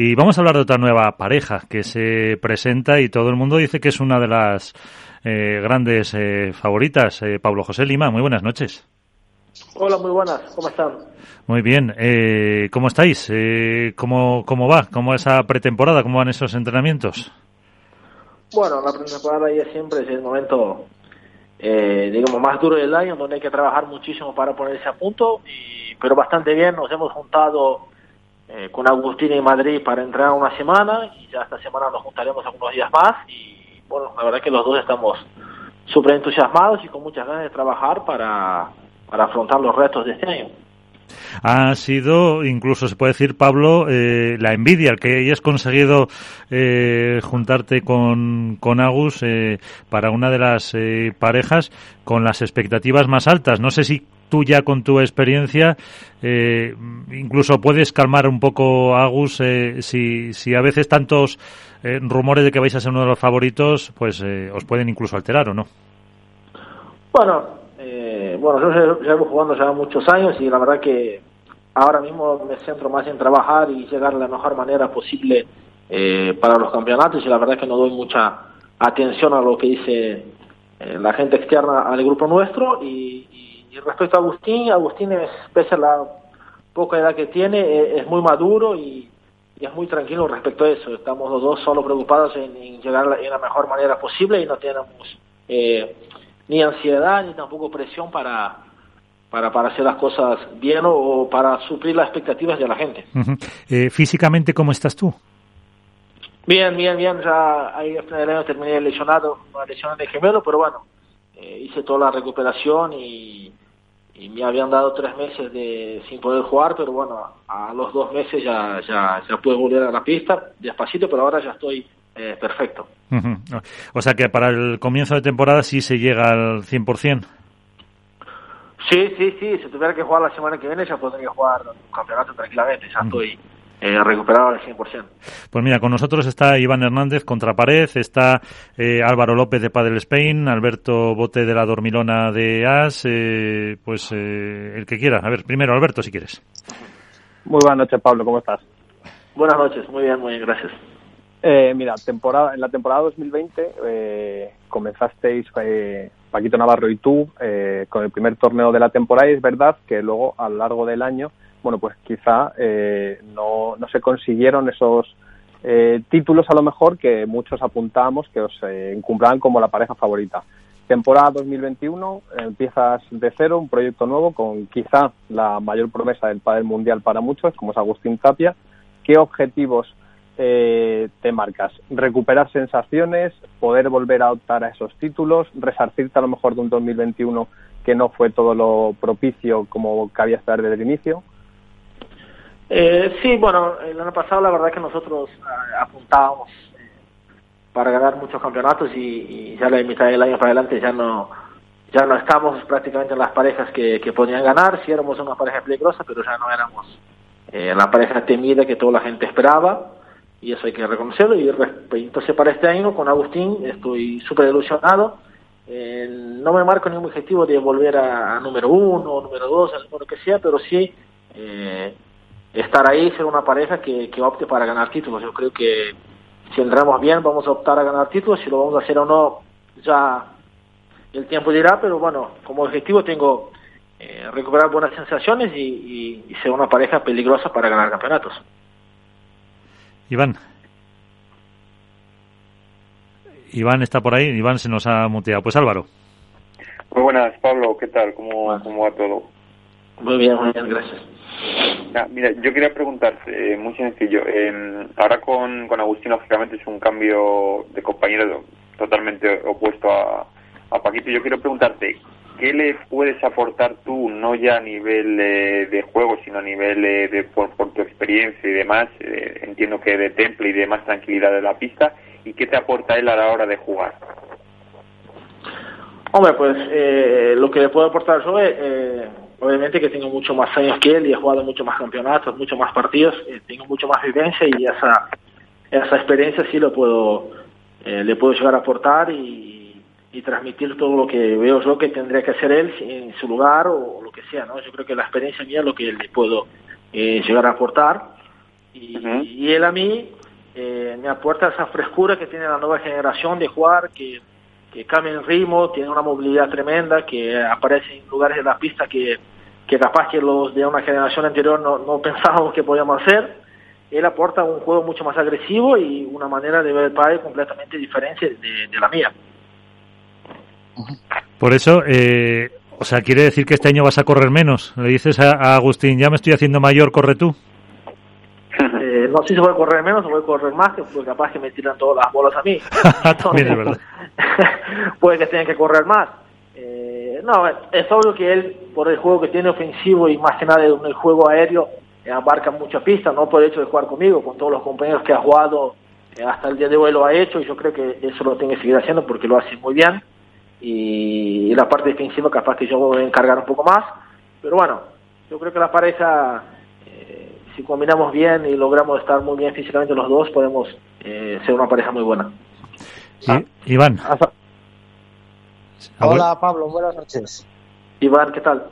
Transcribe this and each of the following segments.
Y vamos a hablar de otra nueva pareja que se presenta y todo el mundo dice que es una de las eh, grandes eh, favoritas. Eh, Pablo José Lima, muy buenas noches. Hola, muy buenas, ¿cómo están? Muy bien, ¿cómo estáis? ¿cómo, ¿Cómo va? ¿Cómo esa pretemporada? ¿Cómo van esos entrenamientos? Bueno, la pretemporada ya siempre es el momento, digamos, más duro del año, donde hay que trabajar muchísimo para ponerse a punto, y, pero bastante bien, nos hemos juntado eh, con Agustín en Madrid para entrenar una semana y ya esta semana nos juntaremos algunos días más y bueno, la verdad que los dos estamos súper entusiasmados y con muchas ganas de trabajar para, para afrontar los retos de este año. Ha sido, incluso se puede decir, Pablo, eh, la envidia, el que hayas conseguido eh, juntarte con, con Agus eh, para una de las eh, parejas con las expectativas más altas. No sé si tú ya con tu experiencia eh, incluso puedes calmar un poco Agus eh, si, si a veces tantos eh, rumores de que vais a ser uno de los favoritos pues os pueden incluso alterar o no bueno bueno yo llevo jugando ya muchos años y la verdad que ahora mismo me centro más en trabajar y llegar de la mejor manera posible para los campeonatos y la verdad que no doy mucha atención a lo que dice la gente externa al grupo nuestro y y respecto a Agustín, Agustín es, pese a la poca edad que tiene, e, es, muy maduro y, es muy tranquilo respecto a eso. Estamos los dos solo preocupados en, llegar en la mejor manera posible y no tenemos eh, ni ansiedad ni tampoco presión para, para, para hacer las cosas bien o, para suplir las expectativas de la gente. Eh, físicamente, ¿cómo estás tú? Bien, bien, bien. Ya ahí al final del año terminé lesionado, una lesión de gemelo, pero bueno, eh, hice toda la recuperación y, y me habían dado tres meses de sin poder jugar, pero bueno, a los dos meses ya, ya, ya pude volver a la pista, despacito, pero ahora ya estoy eh, perfecto. O sea que para el comienzo de temporada sí se llega al 100%. Sí, sí, sí, si tuviera que jugar la semana que viene ya podría jugar un campeonato tranquilamente, ya estoy eh, recuperado al 100%. Pues mira, con nosotros está Iván Hernández contra pared, está eh, Álvaro López de Padel Spain, Alberto Bote de la Dormilona de As, eh, pues eh, el que quiera. A ver, primero Alberto, si quieres. Muy buenas noches, Pablo, ¿cómo estás? Buenas noches, muy bien, muy bien, gracias. mira, temporada, en la temporada 2020 comenzasteis Paquito Navarro y tú con el primer torneo de la temporada y es verdad que luego a lo largo del año bueno, pues quizá eh, no, no se consiguieron esos eh, títulos a lo mejor que muchos apuntábamos que os eh, como la pareja favorita. Temporada 2021, empiezas de cero, un proyecto nuevo con quizá la mayor promesa del padel mundial para muchos, como es Agustín Tapia. ¿Qué objetivos eh, te marcas? ¿Recuperar sensaciones? ¿Poder volver a optar a esos títulos? ¿Resarcirte a lo mejor de un 2021 que no fue todo lo propicio como cabía esperar desde el inicio? Eh, sí, bueno, el año pasado la verdad que nosotros eh, apuntábamos eh, para ganar muchos campeonatos y, ya la mitad del año para adelante ya no ya no estamos prácticamente en las parejas que, que podían ganar, sí éramos una pareja peligrosa, pero ya no éramos eh, la pareja temida que toda la gente esperaba y eso hay que reconocerlo. Y entonces para este año con Agustín estoy súper ilusionado. No me marco ningún objetivo de volver a, número uno o número dos, número que sea, pero sí eh, estar ahí, ser una pareja que, que opte para ganar títulos. Yo creo que si entramos bien vamos a optar a ganar títulos, si lo vamos a hacer o no, ya el tiempo dirá, pero bueno, como objetivo tengo eh, recuperar buenas sensaciones y, y, ser una pareja peligrosa para ganar campeonatos. Iván. Iván está por ahí, Iván se nos ha muteado. Pues Álvaro. Muy buenas, Pablo, ¿qué tal? ¿Cómo, cómo va todo? Muy bien, muy bien, gracias. Ah, mira, yo quería preguntarte, eh, muy sencillo, eh, ahora con, con Agustín lógicamente es un cambio de compañero totalmente opuesto a, a Paquito. Yo quiero preguntarte, ¿qué le puedes aportar tú, no ya a nivel eh, de juego, sino a nivel eh, de por, por, tu experiencia y demás? Eh, entiendo que de temple y de más tranquilidad de la pista. ¿Y qué te aporta él a la hora de jugar? Hombre, pues lo que le puedo aportar yo es obviamente que tengo mucho más años que él y he jugado mucho más campeonatos, mucho más partidos, eh, tengo mucho más vivencia y esa, esa experiencia sí lo puedo, eh, le puedo llegar a aportar y, transmitir todo lo que veo yo que tendría que hacer él en su lugar o, lo que sea, ¿no? Yo creo que la experiencia mía es lo que le puedo eh, llegar a aportar y, él a mí eh, me aporta esa frescura que tiene la nueva generación de jugar, que, que cambia el ritmo, tiene una movilidad tremenda, que aparece en lugares de la pista que, que capaz que los de una generación anterior no, no pensábamos que podíamos hacer. Él aporta un juego mucho más agresivo y una manera de ver el padre completamente diferente de, la mía. Por eso, eh, o sea, quiere decir que este año vas a correr menos. Le dices a, Agustín, ya me estoy haciendo mayor, corre tú. Eh, no sé si voy a correr menos o voy a correr más, porque capaz que me tiran todas las bolas a mí. También es verdad. puede que tenga que correr más. Eh, no, es obvio que él, por el juego que tiene ofensivo y más que nada en el juego aéreo, eh, abarca mucha pista, no por el hecho de jugar conmigo, con todos los compañeros que ha jugado hasta el día de hoy lo ha hecho y yo creo que eso lo tiene que seguir haciendo porque lo hace muy bien y, la parte defensiva capaz que yo voy a encargar un poco más. Pero bueno, yo creo que la pareja, eh, si combinamos bien y logramos estar muy bien físicamente los dos, podemos eh, ser una pareja muy buena. Ah, Iván. Hola Pablo, buenas noches. Iván, ¿qué tal?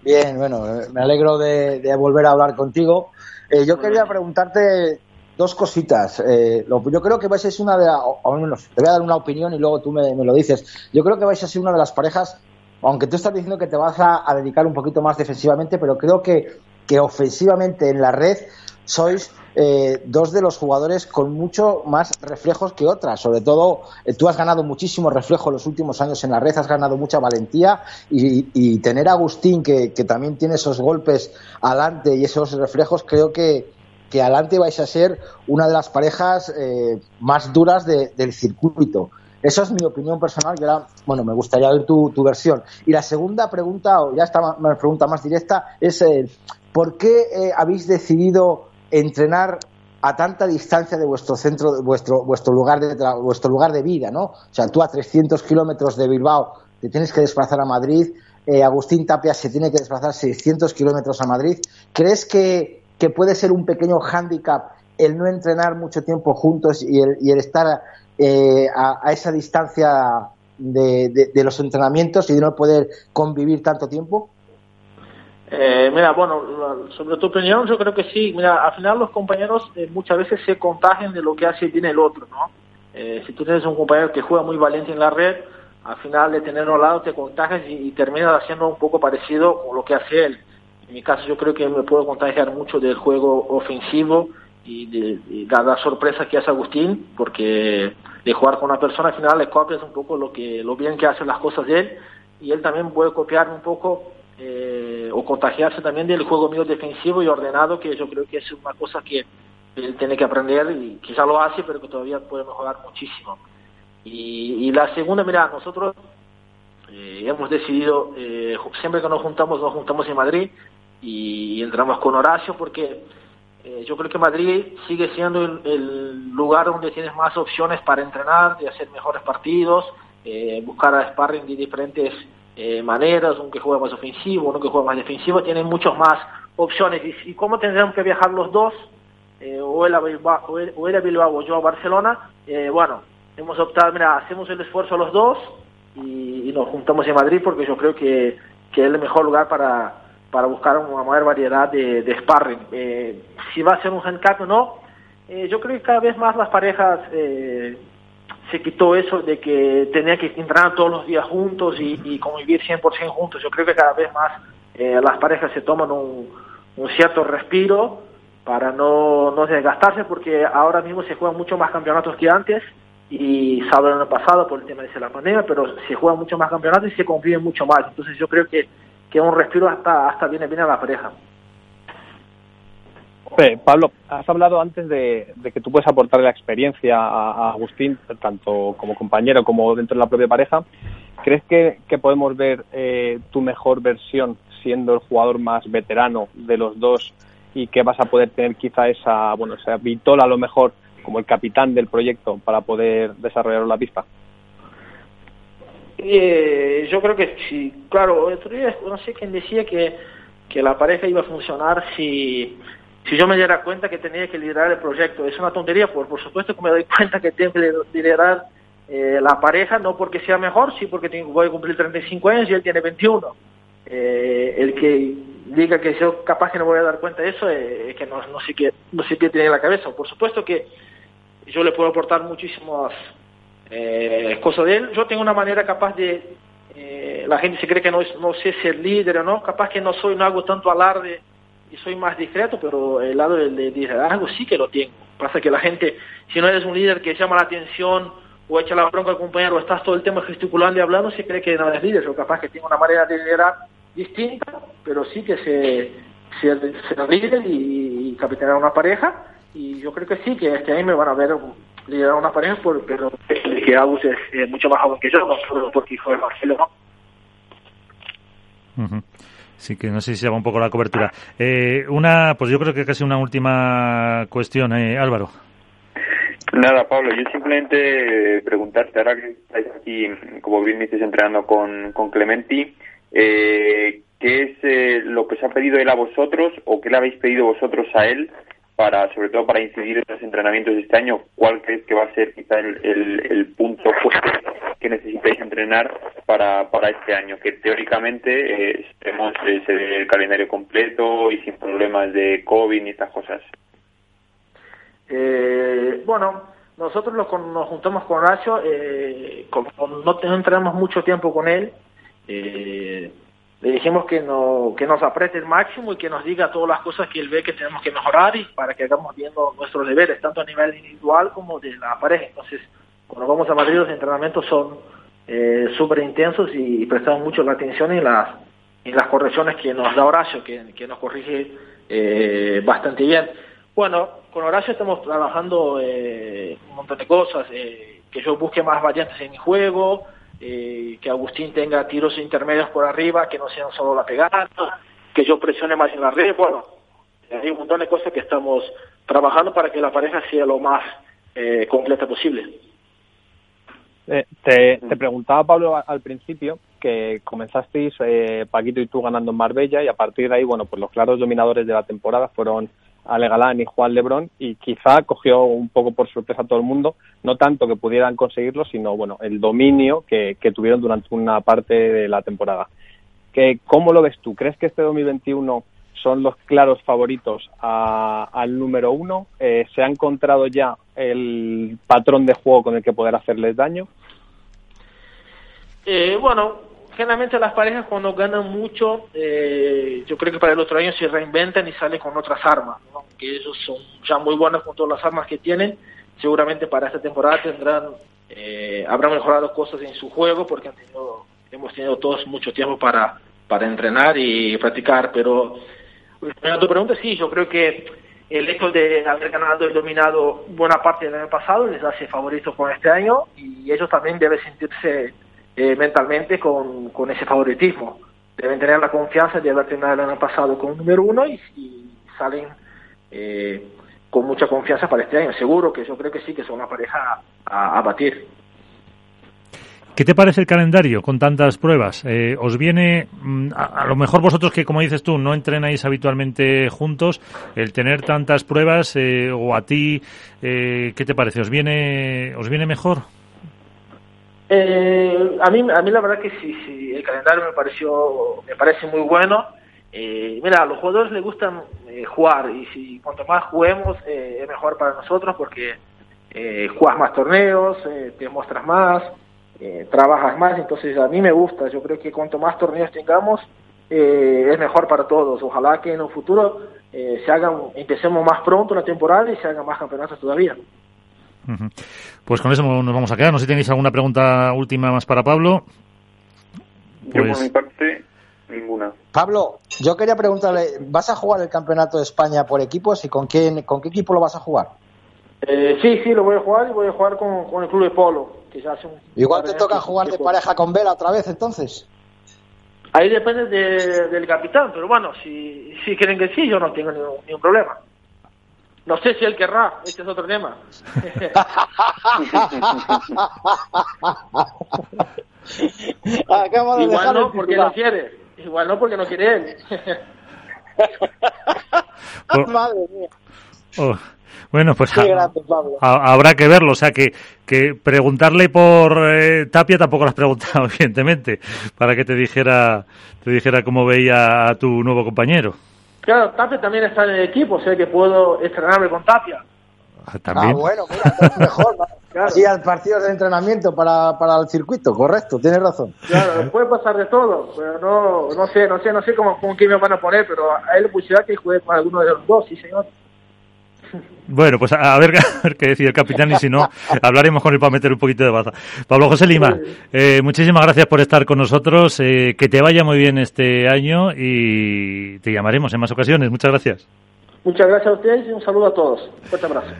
Bien, bueno, me alegro de, volver a hablar contigo. Eh, yo quería preguntarte dos cositas. Eh, yo creo que vais a ser una de las, o menos, te voy a dar una opinión y luego tú me, lo dices. Yo creo que vais a ser una de las parejas, aunque tú estás diciendo que te vas a, dedicar un poquito más defensivamente, pero creo que, que ofensivamente en la red sois eh, dos de los jugadores con mucho más reflejos que otras. Sobre todo, eh, tú has ganado muchísimo reflejo en los últimos años en la red, has ganado mucha valentía y, tener a Agustín, que, también tiene esos golpes adelante y esos reflejos, creo que, que adelante vais a ser una de las parejas eh, más duras del circuito. Esa es mi opinión personal y ahora, bueno, me gustaría ver tu, versión. Y la segunda pregunta, o ya está una pregunta más directa, es eh, ¿por qué eh, habéis decidido entrenar a tanta distancia de vuestro centro, vuestro, vuestro, lugar de vuestro lugar de vida, ¿no? O sea, tú a 300 kilómetros de Bilbao te tienes que desplazar a Madrid, Agustín Tapia se tiene que desplazar 600 kilómetros a Madrid. ¿Crees que puede ser un pequeño hándicap el no entrenar mucho tiempo juntos y el, estar eh, a, esa distancia de, los entrenamientos y de no poder convivir tanto tiempo? Eh, mira, bueno, sobre tu opinión, yo creo que sí. Mira, al final los compañeros eh, muchas veces se contagian de lo que hace bien el otro, ¿no? si tú tienes un compañero que juega muy valiente en la red, al final de tenerlo al lado te contagias y, terminas haciendo un poco parecido con lo que hace él. En mi caso yo creo que me puedo contagiar mucho del juego ofensivo y de, la sorpresa que hace Agustín, porque de jugar con una persona al final le copias un poco lo que lo bien que hacen las cosas de él y él también puede copiar un poco eh, o contagiarse también del juego mío defensivo y ordenado, que yo creo que es una cosa que él tiene que aprender y quizá lo hace, pero que todavía puede mejorar muchísimo. Y, la segunda, mira, nosotros eh, hemos decidido, eh, siempre que nos juntamos, nos juntamos en Madrid, y entramos con Horacio porque eh, yo creo que Madrid sigue siendo el, lugar donde tienes más opciones para entrenar, de hacer mejores partidos, eh, buscar a sparring de diferentes eh, maneras, uno que juega más ofensivo, uno que juega más defensivo, tienen muchas más opciones. Y, y cómo tendremos que viajar los dos, o, él a Bilbao, o, él, a Bilbao o yo a Barcelona, bueno, hemos optado, mira, hacemos el esfuerzo los dos y, nos juntamos en Madrid porque yo creo que, que es el mejor lugar para para buscar una mayor variedad de, de sparring. Eh, si va a ser un handicap o no, eh, yo creo que cada vez más las parejas eh, se quitó eso de que tenía que entrenar todos los días juntos y, y convivir 100% juntos. Yo creo que cada vez más las parejas se toman un, un cierto respiro para no, no desgastarse porque ahora mismo se juegan mucho más campeonatos que antes y salvo el año pasado por el tema de la pandemia, pero se juegan mucho más campeonatos y se conviven mucho más. Entonces yo creo que que un respiro hasta, hasta viene bien a la pareja. Pablo, has hablado antes de, que tú puedes aportarle la experiencia a, Agustín, tanto como compañero como dentro de la propia pareja. ¿Crees que, podemos ver eh, tu mejor versión siendo el jugador más veterano de los dos y que vas a poder tener quizá esa, bueno, esa vitola a lo mejor como el capitán del proyecto para poder desarrollar la pista? Eh, yo creo que sí, claro, no sé quién decía que, que la pareja iba a funcionar si, si yo me diera cuenta que tenía que liderar el proyecto. Es una tontería, por, por supuesto que me doy cuenta que tengo que liderar eh, la pareja, no porque sea mejor, sí porque tengo, voy a cumplir 35 años y él tiene 21. Eh, el que diga que yo capaz que no voy a dar cuenta de eso, eh, es que no, no, sé qué, no sé qué tiene en la cabeza. Por supuesto que yo le puedo aportar muchísimas eh, cosas de él. Yo tengo una manera capaz de, la gente se cree que no, no sé ser líder o no, capaz que no soy, no hago tanto alarde y soy más discreto, pero el lado del de liderazgo sí que lo tengo. Pasa que la gente, si no eres un líder que llama la atención o echa la bronca al compañero estás todo el tiempo gesticulando y hablando, se cree que no eres líder, o capaz que tiene una manera de liderar distinta, pero sí que se, se, se y, y una pareja, y yo creo que sí, que este año me van a ver liderar una pareja, por, pero que Agus es, mucho más joven que yo, porque de Marcelo. Sí, que no sé si se llama un poco la cobertura. Eh, una, pues yo creo que casi una última cuestión, eh, Álvaro. Nada, Pablo, yo simplemente preguntarte, ahora que estáis aquí, como bien dices, entrenando con, con Clementi, eh, ¿qué es eh, lo que os ha pedido él a vosotros o qué le habéis pedido vosotros a él para, sobre todo para incidir en los entrenamientos de este año? ¿Cuál crees que va a ser quizá el, el, punto fuerte que necesitáis entrenar para, para este año? Que teóricamente eh, estemos eh, el calendario completo y sin problemas de COVID ni estas cosas. Eh, bueno, nosotros lo, nos juntamos con Nacho, eh, como no, no entrenamos mucho tiempo con él, eh, le dijimos que, no, que nos apriete el máximo y que nos diga todas las cosas que él ve que tenemos que mejorar y para que hagamos viendo nuestros deberes, tanto a nivel individual como de la pareja. Entonces, cuando vamos a Madrid los entrenamientos son eh, súper intensos y, prestamos mucho la atención en las, correcciones que nos da Horacio, que, que nos corrige eh, bastante bien. Bueno, con Horacio estamos trabajando eh, un montón de cosas, eh, que yo busque más variantes en mi juego, eh, que Agustín tenga tiros intermedios por arriba, que no sean solo la pegada, que yo presione más en la red, bueno, hay un montón de cosas que estamos trabajando para que la pareja sea lo más eh, completa posible. Eh, te, te, preguntaba, Pablo, al principio que comenzasteis eh, Paquito y tú ganando en Marbella y a partir de ahí, bueno, pues los claros dominadores de la temporada fueron Ale Galán y Juan Lebrón y quizá cogió un poco por sorpresa a todo el mundo, no tanto que pudieran conseguirlo, sino bueno, el dominio que, tuvieron durante una parte de la temporada. Que, ¿Cómo lo ves tú? ¿Crees que este 2021 son los claros favoritos a, al número uno? Eh, ¿Se ha encontrado ya el patrón de juego con el que poder hacerles daño? Eh, bueno, generalmente las parejas cuando ganan mucho, eh, yo creo que para el otro año se reinventan y salen con otras armas, ¿no? que ellos son ya muy buenos con todas las armas que tienen, seguramente para esta temporada tendrán, eh, habrán mejorado cosas en su juego porque han tenido, hemos tenido todos mucho tiempo para, para entrenar y practicar, pero a tu pregunta sí, yo creo que el hecho de haber ganado y dominado buena parte del año pasado les hace favoritos con este año y ellos también deben sentirse eh, mentalmente con, con, ese favoritismo. Deben tener la confianza de haber terminado el año pasado con un número uno y, salen eh, con mucha confianza para este año. Seguro que yo creo que sí, que son una pareja a, batir. ¿Qué te parece el calendario con tantas pruebas? Eh, ¿Os viene, a, a, lo mejor vosotros que, como dices tú, no entrenáis habitualmente juntos, el tener tantas pruebas, eh, o a ti, eh, ¿qué te parece? ¿Os viene, os viene mejor? Eh, a mí a mí la verdad que sí, sí el calendario me pareció me parece muy bueno. Eh, mira a los jugadores les gustan eh, jugar y si cuanto más juguemos eh, es mejor para nosotros porque juegas más torneos te muestras más trabajas más entonces a mí me gusta. Yo creo que cuanto más torneos tengamos es mejor para todos. Ojalá que en un futuro se hagan empecemos más pronto la temporada y se hagan más campeonatos todavía pues con eso nos vamos a quedar. No sé si tenéis alguna pregunta última más para Pablo. Pues... Yo por mi parte, ninguna. Pablo, yo quería preguntarle, ¿vas a jugar el campeonato de España por equipos y con quién, con qué equipo lo vas a jugar? Eh, sí, sí, lo voy a jugar y voy a jugar con, con el club de polo. Que ya hace un Igual te toca jugar de pareja con Vela otra vez, entonces. Ahí depende de, del capitán, pero bueno, si, si quieren que sí, yo no tengo ningún, ningún problema. No sé si él querrá, este es otro tema. Igual no porque no quiere. Igual no porque no quiere él. oh. Madre mía. Oh. Bueno, pues habrá que verlo. O sea, que, que preguntarle por eh, Tapia tampoco lo has preguntado, evidentemente, para que te dijera, te dijera cómo veía a tu nuevo compañero. Claro, Tapia también está en el equipo, o sea que puedo estrenarme con Tapia. Ah, ¿También? Ah, bueno, mira, es mejor. Sí, al partido de entrenamiento para, para el circuito, correcto, tienes razón. Claro, puede pasar de todo, pero no, no sé, no sé, no sé cómo, cómo quién me van a poner, pero hay la posibilidad que juegue con alguno de los dos, sí señor. Bueno, pues a ver, qué decide el capitán y si no, hablaremos con él para meter un poquito de baza. Pablo José Lima, eh, muchísimas gracias por estar con nosotros, eh, que te vaya muy bien este año y te llamaremos en más ocasiones. Muchas gracias. Muchas gracias a ustedes y un saludo a todos. Fuerte abrazo.